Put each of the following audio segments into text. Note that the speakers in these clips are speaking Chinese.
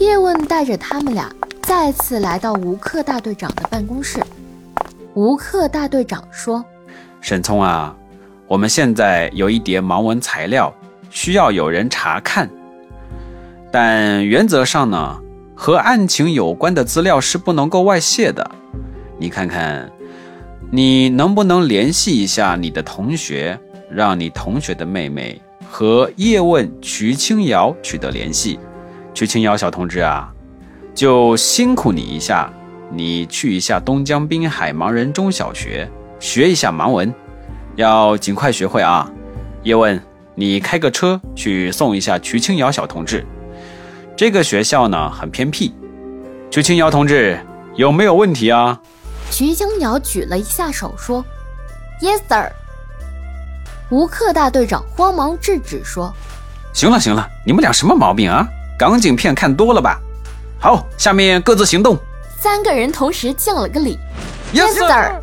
叶问带着他们俩再次来到吴克大队长的办公室。吴克大队长说：“沈聪啊，我们现在有一叠盲文材料，需要有人查看。但原则上呢，和案情有关的资料是不能够外泄的。你看看，你能不能联系一下你的同学，让你同学的妹妹和叶问瞿青瑶取得联系？瞿青瑶小同志啊，就辛苦你一下。”你去一下东江滨海盲人中小学学一下盲文，要尽快学会啊！叶问，你开个车去送一下瞿青瑶小同志。这个学校呢很偏僻，瞿青瑶同志有没有问题啊？瞿青瑶举了一下手说：“Yes, sir。”吴克大队长慌忙制止说：“行了行了，你们俩什么毛病啊？港警片看多了吧？好，下面各自行动。”三个人同时敬了个礼，Yes sir。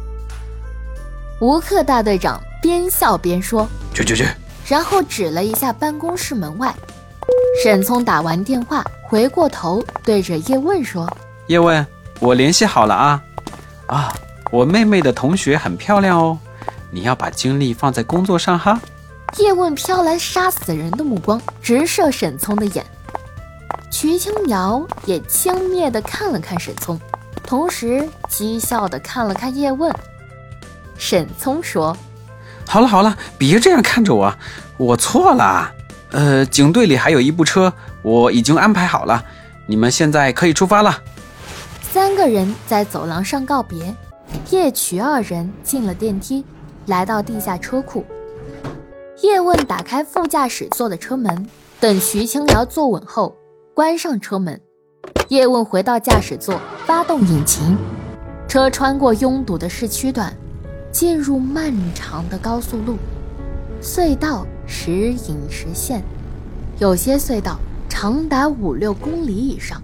吴克大队长边笑边说：“去去去。”然后指了一下办公室门外。沈聪打完电话，回过头对着叶问说：“叶问，我联系好了啊。啊，我妹妹的同学很漂亮哦，你要把精力放在工作上哈。”叶问飘来杀死人的目光，直射沈聪的眼。瞿青瑶也轻蔑地看了看沈聪，同时讥笑地看了看叶问。沈聪说：“好了好了，别这样看着我，我错了。呃，警队里还有一部车，我已经安排好了，你们现在可以出发了。”三个人在走廊上告别，叶瞿二人进了电梯，来到地下车库。叶问打开副驾驶座的车门，等徐青瑶坐稳后。关上车门，叶问回到驾驶座，发动引擎，车穿过拥堵的市区段，进入漫长的高速路。隧道时隐时现，有些隧道长达五六公里以上，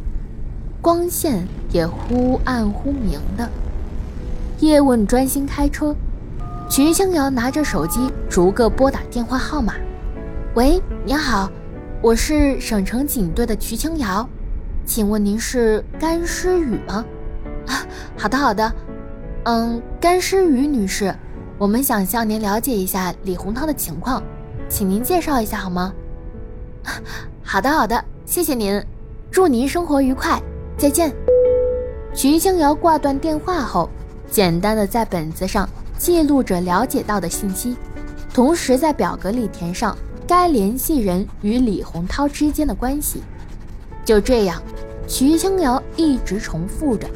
光线也忽暗忽明的。叶问专心开车，徐青瑶拿着手机逐个拨打电话号码。喂，您好。我是省城警队的瞿青瑶，请问您是甘诗雨吗？啊，好的好的，嗯，甘诗雨女士，我们想向您了解一下李洪涛的情况，请您介绍一下好吗？啊好的好的，谢谢您，祝您生活愉快，再见。瞿青瑶挂断电话后，简单的在本子上记录着了解到的信息，同时在表格里填上。该联系人与李洪涛之间的关系，就这样，徐清瑶一直重复着，